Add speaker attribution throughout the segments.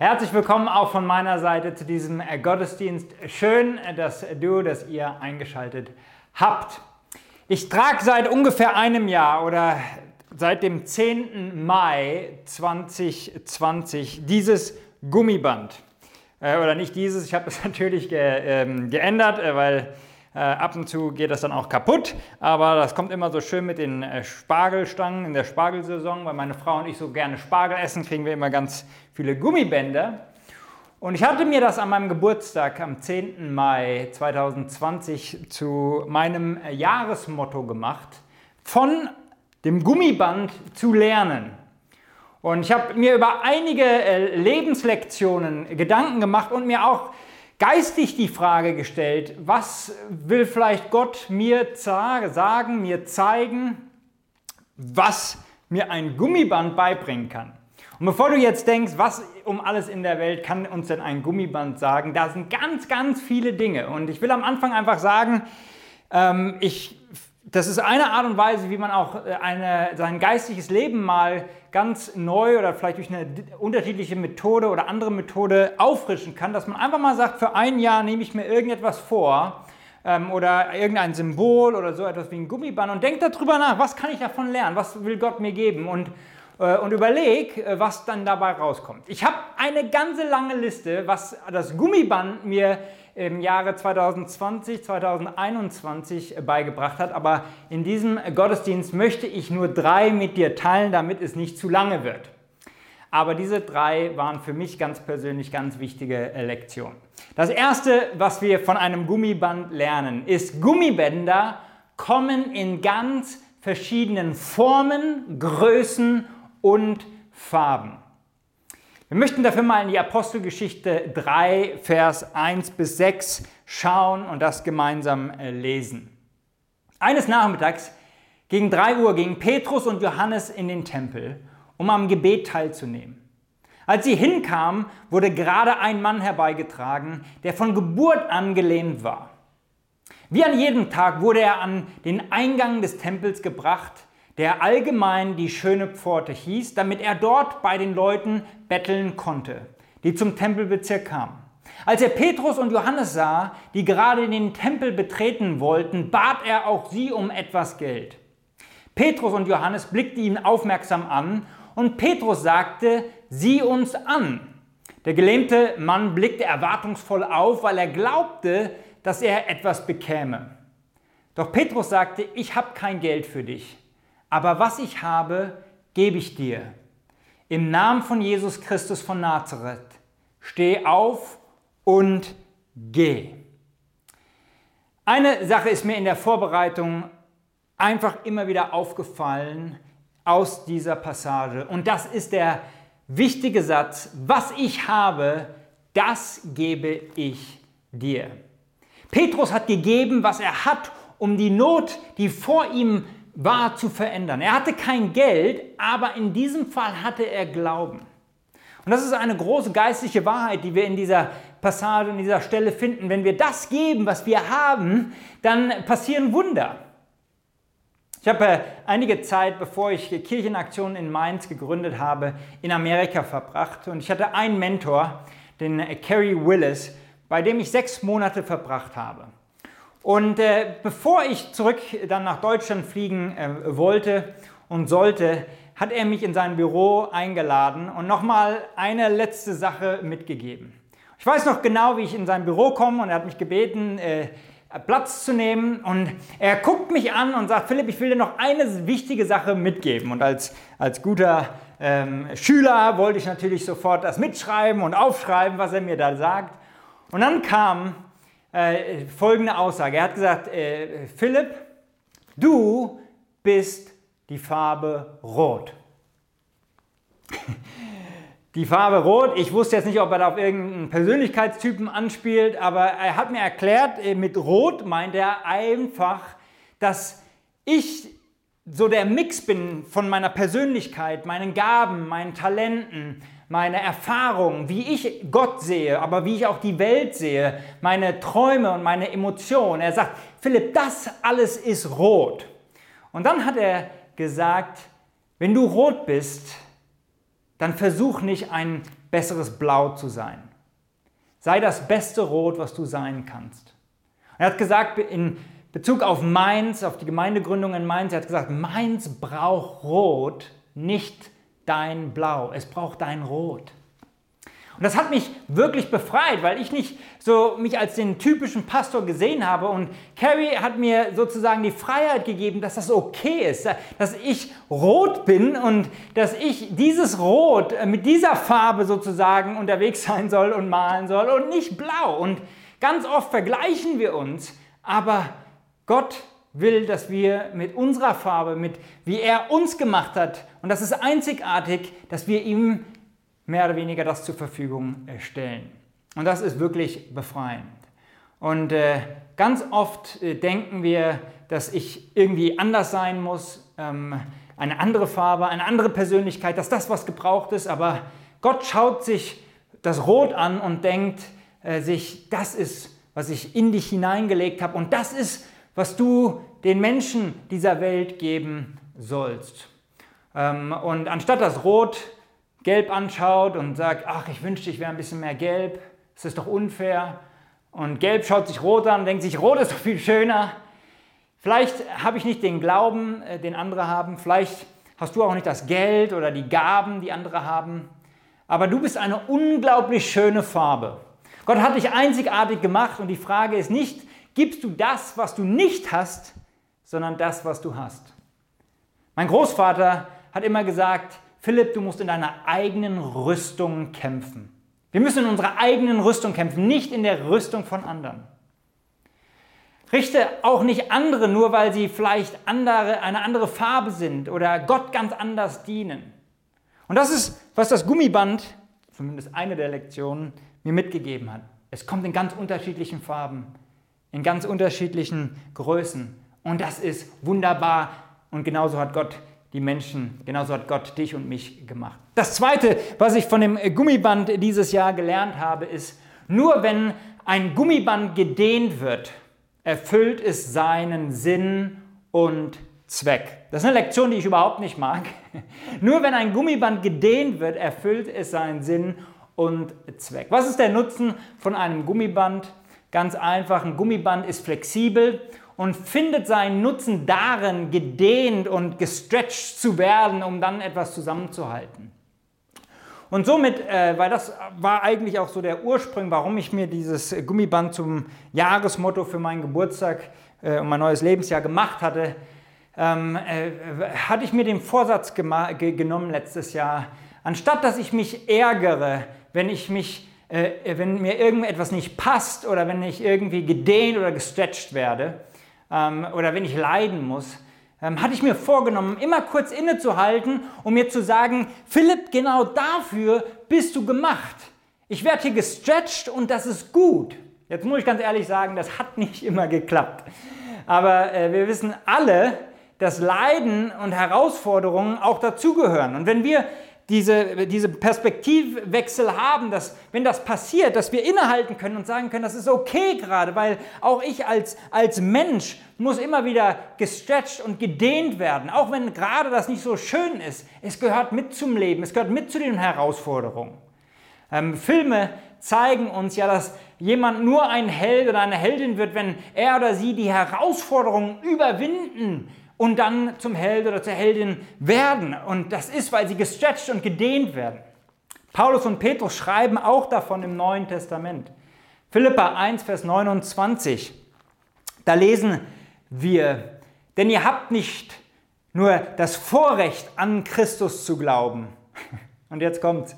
Speaker 1: Herzlich willkommen auch von meiner Seite zu diesem äh, Gottesdienst. Schön, äh, dass du, dass ihr eingeschaltet habt. Ich trage seit ungefähr einem Jahr oder seit dem 10. Mai 2020 dieses Gummiband. Äh, oder nicht dieses, ich habe es natürlich ähm, geändert, weil ab und zu geht das dann auch kaputt, aber das kommt immer so schön mit den äh, Spargelstangen in der Spargelsaison, weil meine Frau und ich so gerne Spargel essen, kriegen wir immer ganz viele Gummibänder. Und ich hatte mir das an meinem Geburtstag am 10. Mai 2020 zu meinem äh, Jahresmotto gemacht, von dem Gummiband zu lernen. Und ich habe mir über einige Lebenslektionen Gedanken gemacht und mir auch geistig die Frage gestellt, was will vielleicht Gott mir sagen, mir zeigen, was mir ein Gummiband beibringen kann. Und bevor du jetzt denkst, was um alles in der Welt kann uns denn ein Gummiband sagen, da sind ganz, ganz viele Dinge. Und ich will am Anfang einfach sagen, ähm, ich das ist eine Art und Weise, wie man auch äh, eine, sein geistiges Leben mal ganz neu oder vielleicht durch eine unterschiedliche Methode oder andere Methode auffrischen kann, dass man einfach mal sagt, für ein Jahr nehme ich mir irgendetwas vor ähm, oder irgendein Symbol oder so etwas wie ein Gummiband und denkt darüber nach, was kann ich davon lernen, was will Gott mir geben? Und, und überleg, äh, was dann dabei rauskommt. Ich habe eine ganze lange Liste, was das Gummiband mir im Jahre 2020, 2021 beigebracht hat. Aber in diesem Gottesdienst möchte ich nur drei mit dir teilen, damit es nicht zu lange wird. Aber diese drei waren für mich ganz persönlich ganz wichtige Lektionen. Das erste, was wir von einem Gummiband lernen, ist, Gummibänder kommen in ganz verschiedenen Formen, Größen und Farben. Wir möchten dafür mal in die Apostelgeschichte 3, Vers 1 bis 6 schauen und das gemeinsam äh, lesen. Eines Nachmittags gegen 3 Uhr gingen Petrus und Johannes in den Tempel, um am Gebet teilzunehmen. Als sie hinkamen, wurde gerade ein Mann herbeigetragen, der von Geburt an gelähmt war. Wie an jedem Tag wurde er an den Eingang des Tempels gebracht, der allgemein die schöne Pforte hieß, damit er dort bei den Leuten betteln konnte, die zum Tempelbezirk kamen. Als er Petrus und Johannes sah, die gerade den Tempel betreten wollten, bat er auch sie um etwas Geld. Petrus und Johannes blickten ihn aufmerksam an und Petrus sagte, sieh uns an. Der gelähmte Mann blickte erwartungsvoll auf, weil er glaubte, dass er etwas bekäme. Doch Petrus sagte, ich habe kein Geld für dich aber was ich habe, gebe ich dir. Im Namen von Jesus Christus von Nazareth, steh auf und geh. Eine Sache ist mir in der Vorbereitung einfach immer wieder aufgefallen aus dieser Passage. Und das ist der wichtige Satz, was ich habe, das gebe ich dir. Petrus hat gegeben, was er hat, um die Not, die vor ihm war zu verändern. Er hatte kein Geld, aber in diesem Fall hatte er Glauben. Und das ist eine große geistliche Wahrheit, die wir in dieser Passage, in dieser Stelle finden. Wenn wir das geben, was wir haben, dann passieren Wunder. Ich habe äh, einige Zeit, bevor ich Kirchenaktionen in Mainz gegründet habe, in Amerika verbracht. Und ich hatte einen Mentor, den Kerry Willis, bei dem ich sechs Monate verbracht habe. Und äh, bevor ich zurück dann nach Deutschland fliegen äh, wollte und sollte, hat er mich in sein Büro eingeladen und nochmal eine letzte Sache mitgegeben. Ich weiß noch genau, wie ich in sein Büro komme und er hat mich gebeten, äh, Platz zu nehmen und er guckt mich an und sagt, Philipp, ich will dir noch eine wichtige Sache mitgeben. Und als, als guter ähm, Schüler wollte ich natürlich sofort das mitschreiben und aufschreiben, was er mir da sagt. Und dann kam äh, folgende Aussage. Er hat gesagt, äh, Philipp, du bist die Farbe Rot. die Farbe Rot, ich wusste jetzt nicht, ob er da auf irgendeinen Persönlichkeitstypen anspielt, aber er hat mir erklärt, äh, mit Rot meint er einfach, dass ich so der Mix bin von meiner Persönlichkeit, meinen Gaben, meinen Talenten, meine Erfahrungen, wie ich Gott sehe, aber wie ich auch die Welt sehe, meine Träume und meine Emotionen. Er sagt, Philipp, das alles ist rot. Und dann hat er gesagt, wenn du rot bist, dann versuch nicht ein besseres Blau zu sein. Sei das beste Rot, was du sein kannst. Er hat gesagt, in Bezug auf Mainz, auf die Gemeindegründung in Mainz, er hat gesagt, Mainz braucht Rot, nicht dein Blau. Es braucht dein Rot. Und das hat mich wirklich befreit, weil ich nicht so mich als den typischen Pastor gesehen habe. Und Carrie hat mir sozusagen die Freiheit gegeben, dass das okay ist, dass ich rot bin und dass ich dieses Rot mit dieser Farbe sozusagen unterwegs sein soll und malen soll und nicht blau. Und ganz oft vergleichen wir uns, aber Gott will, dass wir mit unserer Farbe, mit wie er uns gemacht hat, und das ist einzigartig, dass wir ihm mehr oder weniger das zur Verfügung stellen. Und das ist wirklich befreiend. Und äh, ganz oft äh, denken wir, dass ich irgendwie anders sein muss, ähm, eine andere Farbe, eine andere Persönlichkeit, dass das, was gebraucht ist. Aber Gott schaut sich das Rot an und denkt äh, sich, das ist, was ich in dich hineingelegt habe und das ist, was du den Menschen dieser Welt geben sollst. Ähm, und anstatt das Rot gelb anschaut und sagt, ach, ich wünschte, ich wäre ein bisschen mehr gelb, das ist doch unfair. Und gelb schaut sich rot an und denkt sich, rot ist doch viel schöner. Vielleicht habe ich nicht den Glauben, äh, den andere haben. Vielleicht hast du auch nicht das Geld oder die Gaben, die andere haben. Aber du bist eine unglaublich schöne Farbe. Gott hat dich einzigartig gemacht und die Frage ist nicht, gibst du das, was du nicht hast, sondern das, was du hast. Mein Großvater hat immer gesagt, Philipp, du musst in deiner eigenen Rüstung kämpfen. Wir müssen in unserer eigenen Rüstung kämpfen, nicht in der Rüstung von anderen. Richte auch nicht andere nur, weil sie vielleicht andere, eine andere Farbe sind oder Gott ganz anders dienen. Und das ist, was das Gummiband, zumindest eine der Lektionen, mir mitgegeben hat. Es kommt in ganz unterschiedlichen Farben, in ganz unterschiedlichen Größen. Und das ist wunderbar. Und genauso hat Gott die Menschen, genauso hat Gott dich und mich gemacht. Das Zweite, was ich von dem Gummiband dieses Jahr gelernt habe, ist, nur wenn ein Gummiband gedehnt wird, erfüllt es seinen Sinn und Zweck. Das ist eine Lektion, die ich überhaupt nicht mag. Nur wenn ein Gummiband gedehnt wird, erfüllt es seinen Sinn und Zweck. Was ist der Nutzen von einem Gummiband? Ganz einfach, ein Gummiband ist flexibel und findet seinen Nutzen darin, gedehnt und gestretched zu werden, um dann etwas zusammenzuhalten. Und somit, äh, weil das war eigentlich auch so der Ursprung, warum ich mir dieses Gummiband zum Jahresmotto für meinen Geburtstag äh, und mein neues Lebensjahr gemacht hatte, ähm, äh, hatte ich mir den Vorsatz genommen letztes Jahr, anstatt dass ich mich ärgere, wenn ich mich äh, wenn mir irgendetwas nicht passt oder wenn ich irgendwie gedehnt oder gestretched werde, ähm, oder wenn ich leiden muss, ähm, hatte ich mir vorgenommen, immer kurz innezuhalten, um mir zu sagen, Philipp, genau dafür bist du gemacht. Ich werde hier gestretched und das ist gut. Jetzt muss ich ganz ehrlich sagen, das hat nicht immer geklappt. Aber äh, wir wissen alle, dass Leiden und Herausforderungen auch dazugehören. Und wenn wir diese, diese Perspektivwechsel haben, dass wenn das passiert, dass wir innehalten können und sagen können, das ist okay gerade, weil auch ich als, als Mensch muss immer wieder gestretched und gedehnt werden, auch wenn gerade das nicht so schön ist. Es gehört mit zum Leben, es gehört mit zu den Herausforderungen. Ähm, Filme zeigen uns ja, dass jemand nur ein Held oder eine Heldin wird, wenn er oder sie die Herausforderungen überwinden und dann zum Held oder zur Heldin werden. Und das ist, weil sie gestretched und gedehnt werden. Paulus und Petrus schreiben auch davon im Neuen Testament. Philippa 1, Vers 29. Da lesen wir, denn ihr habt nicht nur das Vorrecht, an Christus zu glauben. Und jetzt kommt,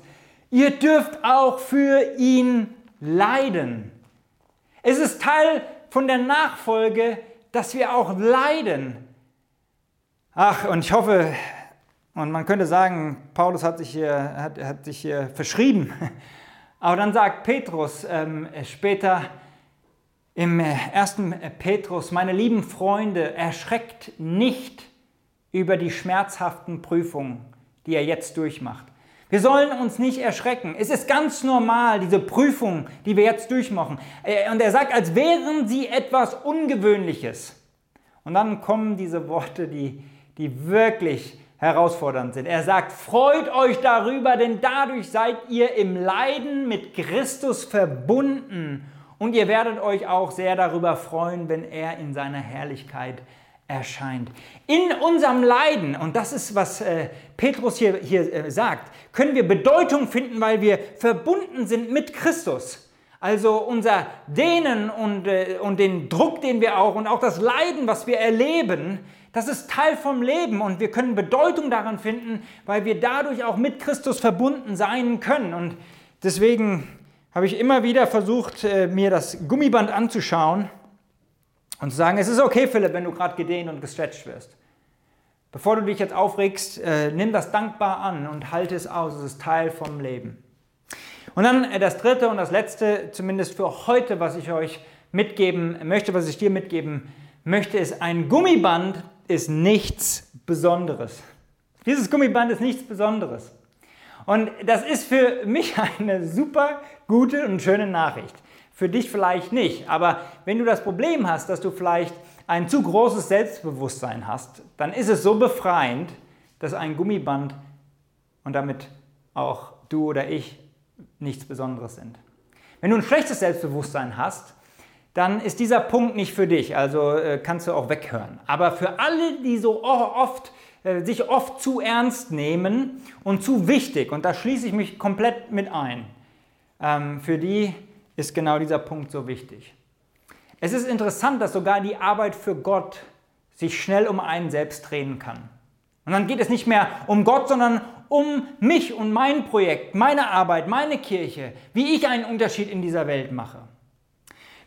Speaker 1: ihr dürft auch für ihn leiden. Es ist Teil von der Nachfolge, dass wir auch leiden. Ach, und ich hoffe, und man könnte sagen, Paulus hat sich hier, hat, hat sich hier verschrieben. Aber dann sagt Petrus ähm, später im ersten Petrus, meine lieben Freunde, erschreckt nicht über die schmerzhaften Prüfungen, die er jetzt durchmacht. Wir sollen uns nicht erschrecken. Es ist ganz normal, diese Prüfungen, die wir jetzt durchmachen. Äh, und er sagt, als wären sie etwas Ungewöhnliches. Und dann kommen diese Worte, die die wirklich herausfordernd sind. Er sagt, freut euch darüber, denn dadurch seid ihr im Leiden mit Christus verbunden und ihr werdet euch auch sehr darüber freuen, wenn er in seiner Herrlichkeit erscheint. In unserem Leiden, und das ist, was äh, Petrus hier, hier äh, sagt, können wir Bedeutung finden, weil wir verbunden sind mit Christus. Also unser Dehnen und, äh, und den Druck, den wir auch und auch das Leiden, was wir erleben, das ist Teil vom Leben und wir können Bedeutung daran finden, weil wir dadurch auch mit Christus verbunden sein können. Und deswegen habe ich immer wieder versucht, äh, mir das Gummiband anzuschauen und zu sagen, es ist okay, Philipp, wenn du gerade gedehnt und gestretcht wirst. Bevor du dich jetzt aufregst, äh, nimm das dankbar an und halte es aus. Es ist Teil vom Leben. Und dann äh, das dritte und das letzte, zumindest für heute, was ich euch mitgeben möchte, was ich dir mitgeben möchte, ist, ein Gummiband ist nichts Besonderes. Dieses Gummiband ist nichts Besonderes. Und das ist für mich eine super gute und schöne Nachricht. Für dich vielleicht nicht. Aber wenn du das Problem hast, dass du vielleicht ein zu großes Selbstbewusstsein hast, dann ist es so befreiend, dass ein Gummiband und damit auch du oder ich nichts Besonderes sind. Wenn du ein schlechtes Selbstbewusstsein hast, dann ist dieser Punkt nicht für dich, also äh, kannst du auch weghören. Aber für alle, die so oft äh, sich oft zu ernst nehmen und zu wichtig, und da schließe ich mich komplett mit ein, ähm, für die ist genau dieser Punkt so wichtig. Es ist interessant, dass sogar die Arbeit für Gott sich schnell um einen selbst drehen kann. Und dann geht es nicht mehr um Gott, sondern um mich und mein Projekt, meine Arbeit, meine Kirche, wie ich einen Unterschied in dieser Welt mache.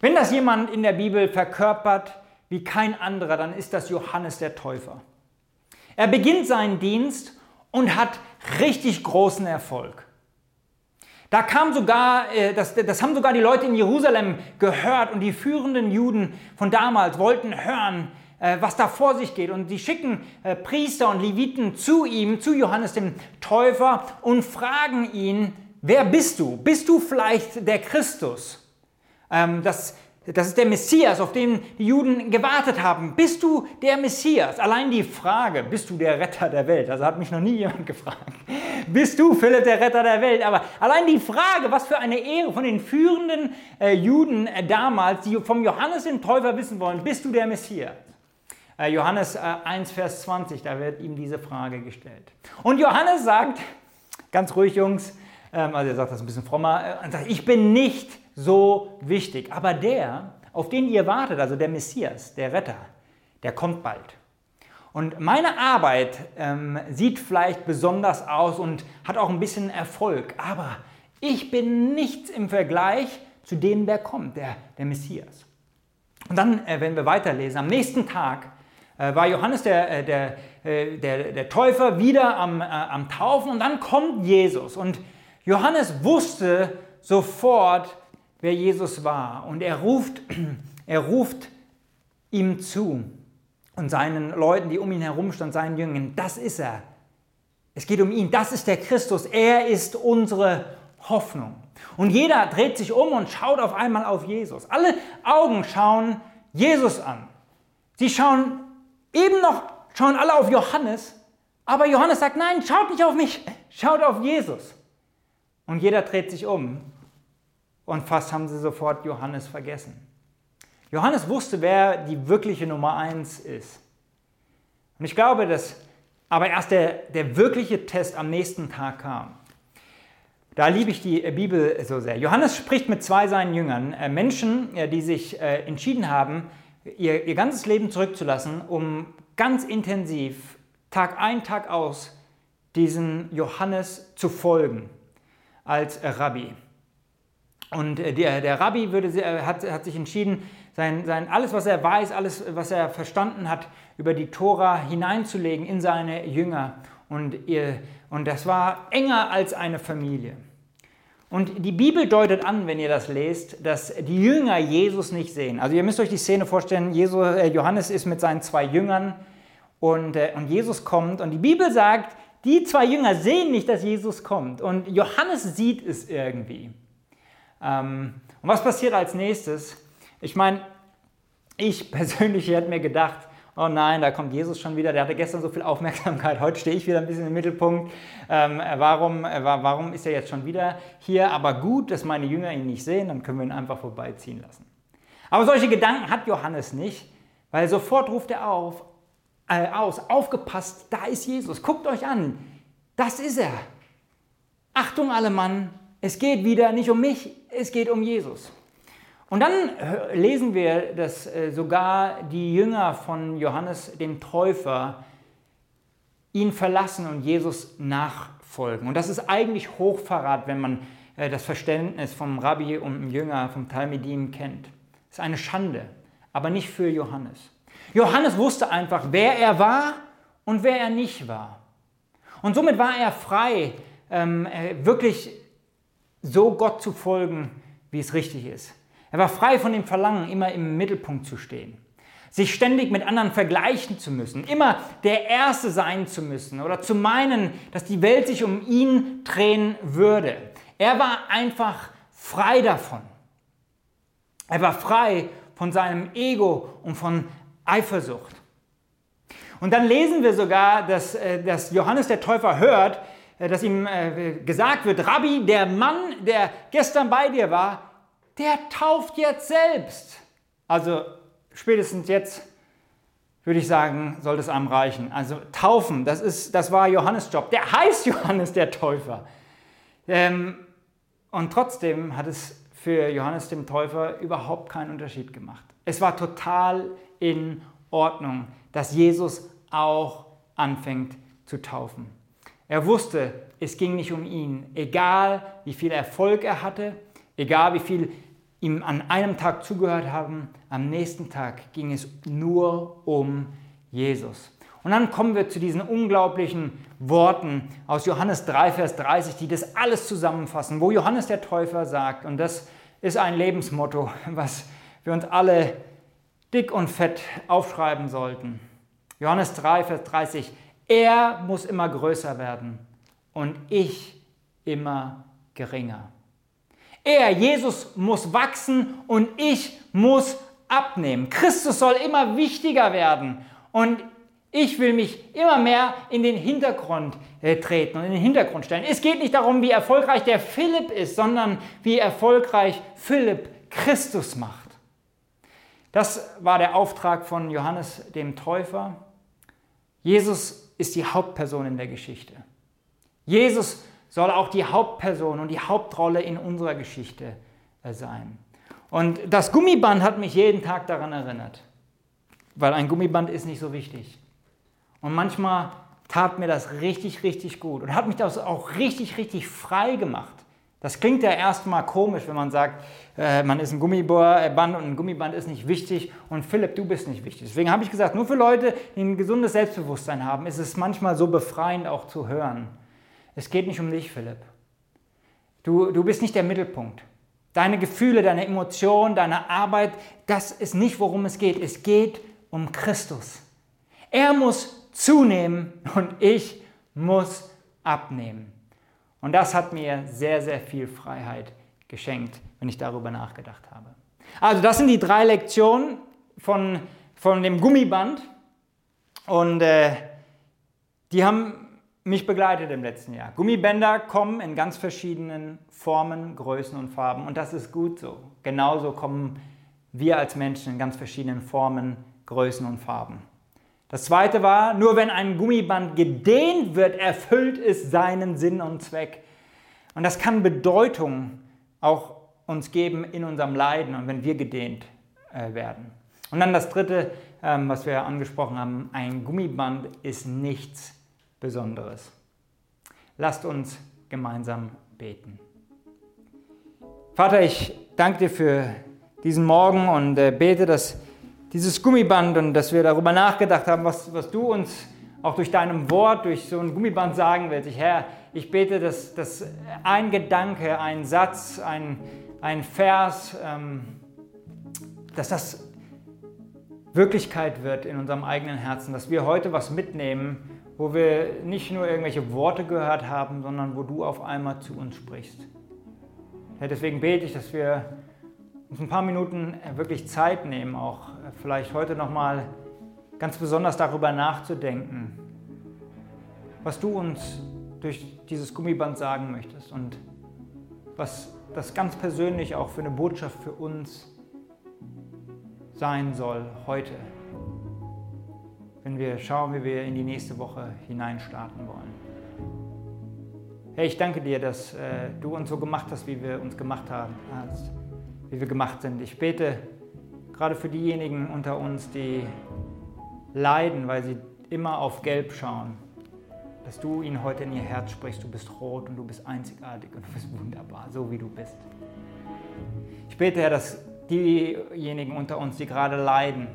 Speaker 1: Wenn das jemand in der Bibel verkörpert wie kein anderer, dann ist das Johannes der Täufer. Er beginnt seinen Dienst und hat richtig großen Erfolg. Da kam sogar, äh, das, das haben sogar die Leute in Jerusalem gehört und die führenden Juden von damals wollten hören, äh, was da vor sich geht. Und sie schicken äh, Priester und Leviten zu ihm, zu Johannes dem Täufer und fragen ihn, wer bist du? Bist du vielleicht der Christus? Ähm, das, das ist der Messias, auf den die Juden gewartet haben. Bist du der Messias? Allein die Frage, bist du der Retter der Welt? Also hat mich noch nie jemand gefragt. Bist du Philipp der Retter der Welt? Aber allein die Frage, was für eine Ehre von den führenden äh, Juden äh, damals, die vom Johannes den Täufer wissen wollen, bist du der Messias? Äh, Johannes 1, äh, Vers 20, da wird ihm diese Frage gestellt. Und Johannes sagt, ganz ruhig Jungs, ähm, also er sagt das ein bisschen frommer, äh, sagt, ich bin nicht so wichtig, aber der, auf den ihr wartet, also der Messias, der Retter, der kommt bald. Und meine Arbeit ähm, sieht vielleicht besonders aus und hat auch ein bisschen Erfolg, aber ich bin nichts im Vergleich zu dem, der kommt, der, der Messias. Und dann, äh, wenn wir weiterlesen, am nächsten Tag äh, war Johannes der, äh, der, äh, der, der Täufer wieder am, am Taufen und dann kommt Jesus. Und Johannes wusste sofort, wer Jesus war. Und er ruft, er ruft ihm zu und seinen Leuten, die um ihn herum standen, seinen Jüngern, das ist er. Es geht um ihn, das ist der Christus, er ist unsere Hoffnung. Und jeder dreht sich um und schaut auf einmal auf Jesus. Alle Augen schauen Jesus an. Sie schauen Eben noch schauen alle auf Johannes, aber Johannes sagt, nein, schaut nicht auf mich, schaut auf Jesus. Und jeder dreht sich um und fast haben sie sofort Johannes vergessen. Johannes wusste, wer die wirkliche Nummer eins ist. Und ich glaube, dass aber erst der, der wirkliche Test am nächsten Tag kam. Da liebe ich die Bibel so sehr. Johannes spricht mit zwei seinen Jüngern, äh, Menschen, äh, die sich äh, entschieden haben, ihr, ihr ganzes Leben zurückzulassen, um ganz intensiv, Tag ein, Tag aus, diesen Johannes zu folgen als Rabbi. Und äh, der, der Rabbi würde, äh, hat, hat sich entschieden, sein, sein, alles, was er weiß, alles, was er verstanden hat, über die Tora hineinzulegen in seine Jünger. Und, ihr, und das war enger als eine Familie. Und die Bibel deutet an, wenn ihr das lest, dass die Jünger Jesus nicht sehen. Also ihr müsst euch die Szene vorstellen, Jesus, äh, Johannes ist mit seinen zwei Jüngern und, und Jesus kommt und die Bibel sagt, die zwei Jünger sehen nicht, dass Jesus kommt und Johannes sieht es irgendwie. Ähm, und was passiert als nächstes? Ich meine, ich persönlich hätte mir gedacht, oh nein, da kommt Jesus schon wieder, der hatte gestern so viel Aufmerksamkeit, heute stehe ich wieder ein bisschen im Mittelpunkt. Ähm, warum, äh, warum ist er jetzt schon wieder hier? Aber gut, dass meine Jünger ihn nicht sehen, dann können wir ihn einfach vorbeiziehen lassen. Aber solche Gedanken hat Johannes nicht, weil sofort ruft er auf, äh, aus, aufgepasst, da ist Jesus, guckt euch an, das ist er. Achtung alle Mann, es geht wieder nicht um mich, es geht um Jesus. Und dann äh, lesen wir, dass äh, sogar die Jünger von Johannes dem Täufer ihn verlassen und Jesus nachfolgen. Und das ist eigentlich Hochverrat, wenn man äh, das Verständnis vom Rabbi und dem Jünger, vom Talmidim kennt. Das ist eine Schande, aber nicht für Johannes. Johannes wusste einfach, wer er war und wer er nicht war. Und somit war er frei, ähm, wirklich so Gott zu folgen, wie es richtig ist. Er war frei von dem Verlangen, immer im Mittelpunkt zu stehen, sich ständig mit anderen vergleichen zu müssen, immer der Erste sein zu müssen oder zu meinen, dass die Welt sich um ihn drehen würde. Er war einfach frei davon. Er war frei von seinem Ego und von Eifersucht. Und dann lesen wir sogar, dass, äh, dass Johannes der Täufer hört, dass ihm äh, gesagt wird, Rabbi, der Mann, der gestern bei dir war, der tauft jetzt selbst. Also spätestens jetzt würde ich sagen, sollte es einem reichen. Also taufen, das, ist, das war Johannes Job. Der heißt Johannes der Täufer. Ähm, und trotzdem hat es für Johannes dem Täufer überhaupt keinen Unterschied gemacht. Es war total in Ordnung, dass Jesus auch anfängt zu taufen. Er wusste, es ging nicht um ihn, egal wie viel Erfolg er hatte, egal wie viel ihm an einem Tag zugehört haben, am nächsten Tag ging es nur um Jesus. Und dann kommen wir zu diesen unglaublichen Worten aus Johannes 3, Vers 30, die das alles zusammenfassen, wo Johannes der Täufer sagt, und das ist ein Lebensmotto, was wir uns alle dick und fett aufschreiben sollten. Johannes 3, Vers 30, er muss immer größer werden und ich immer geringer. Er, Jesus, muss wachsen und ich muss abnehmen. Christus soll immer wichtiger werden und ich will mich immer mehr in den Hintergrund äh, treten und in den Hintergrund stellen. Es geht nicht darum, wie erfolgreich der Philipp ist, sondern wie erfolgreich Philipp Christus macht. Das war der Auftrag von Johannes dem Täufer. Jesus ist die Hauptperson in der Geschichte. Jesus soll auch die Hauptperson und die Hauptrolle in unserer Geschichte äh, sein. Und das Gummiband hat mich jeden Tag daran erinnert, weil ein Gummiband ist nicht so wichtig. Und manchmal tat mir das richtig, richtig gut und hat mich das auch richtig, richtig frei gemacht. Das klingt ja erstmal komisch, wenn man sagt, äh, man ist ein Gummiband und ein Gummiband ist nicht wichtig und Philipp, du bist nicht wichtig. Deswegen habe ich gesagt, nur für Leute, die ein gesundes Selbstbewusstsein haben, ist es manchmal so befreiend auch zu hören. Es geht nicht um dich, Philipp. Du, du bist nicht der Mittelpunkt. Deine Gefühle, deine Emotionen, deine Arbeit, das ist nicht, worum es geht. Es geht um Christus. Er muss zunehmen und ich muss abnehmen. Und das hat mir sehr, sehr viel Freiheit geschenkt, wenn ich darüber nachgedacht habe. Also das sind die drei Lektionen von, von dem Gummiband. Und äh, die haben mich begleitet im letzten Jahr. Gummibänder kommen in ganz verschiedenen Formen, Größen und Farben und das ist gut so. Genauso kommen wir als Menschen in ganz verschiedenen Formen, Größen und Farben. Das zweite war, nur wenn ein Gummiband gedehnt wird, erfüllt es seinen Sinn und Zweck. Und das kann Bedeutung auch uns geben in unserem Leiden und wenn wir gedehnt äh, werden. Und dann das dritte, ähm, was wir angesprochen haben, ein Gummiband ist nichts Besonderes. Lasst uns gemeinsam beten. Vater, ich danke dir für diesen Morgen und äh, bete, dass dieses Gummiband und dass wir darüber nachgedacht haben, was, was du uns auch durch deinem Wort, durch so ein Gummiband sagen willst. Ich, Herr, ich bete, dass, dass ein Gedanke, ein Satz, ein, ein Vers, ähm, dass das Wirklichkeit wird in unserem eigenen Herzen, dass wir heute was mitnehmen, wo wir nicht nur irgendwelche Worte gehört haben, sondern wo du auf einmal zu uns sprichst. Ja, deswegen bete ich, dass wir uns ein paar Minuten wirklich Zeit nehmen, auch vielleicht heute nochmal ganz besonders darüber nachzudenken, was du uns durch dieses Gummiband sagen möchtest und was das ganz persönlich auch für eine Botschaft für uns sein soll heute, wenn wir schauen, wie wir in die nächste Woche hineinstarten wollen. Herr, ich danke dir, dass äh, du uns so gemacht hast, wie wir uns gemacht haben, hast, wie wir gemacht sind. Ich bete gerade für diejenigen unter uns, die leiden, weil sie immer auf Gelb schauen, dass du ihnen heute in ihr Herz sprichst. Du bist rot und du bist einzigartig und du bist wunderbar, so wie du bist. Ich bete, Herr, dass diejenigen unter uns, die gerade leiden,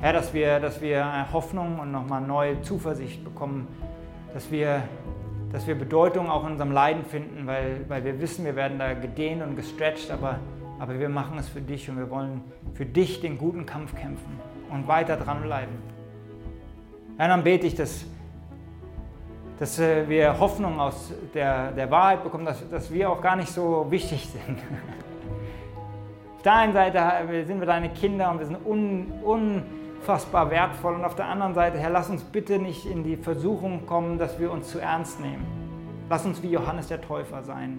Speaker 1: Herr, dass wir, dass wir Hoffnung und nochmal neue Zuversicht bekommen, dass wir dass wir Bedeutung auch in unserem Leiden finden, weil, weil wir wissen, wir werden da gedehnt und gestretcht, aber, aber wir machen es für dich und wir wollen für dich den guten Kampf kämpfen und weiter dranbleiben. Ja, dann bete ich, dass, dass äh, wir Hoffnung aus der, der Wahrheit bekommen, dass, dass wir auch gar nicht so wichtig sind. Auf der einen Seite sind wir deine Kinder und wir sind un unfassbar wertvoll. Und auf der anderen Seite, Herr, lass uns bitte nicht in die Versuchung kommen, dass wir uns zu ernst nehmen. Lass uns wie Johannes der Täufer sein,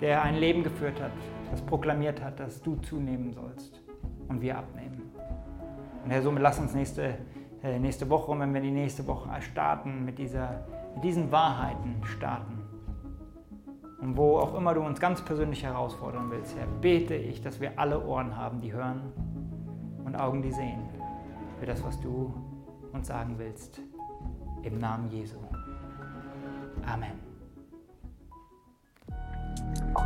Speaker 1: der ein Leben geführt hat, das proklamiert hat, dass du zunehmen sollst und wir abnehmen. Und Herr, somit lass uns nächste, äh, nächste Woche, wenn wir die nächste Woche starten, mit, dieser, mit diesen Wahrheiten starten. Und wo auch immer du uns ganz persönlich herausfordern willst, Herr, bete ich, dass wir alle Ohren haben, die hören und Augen, die sehen für das, was du uns sagen willst. Im Namen Jesu. Amen.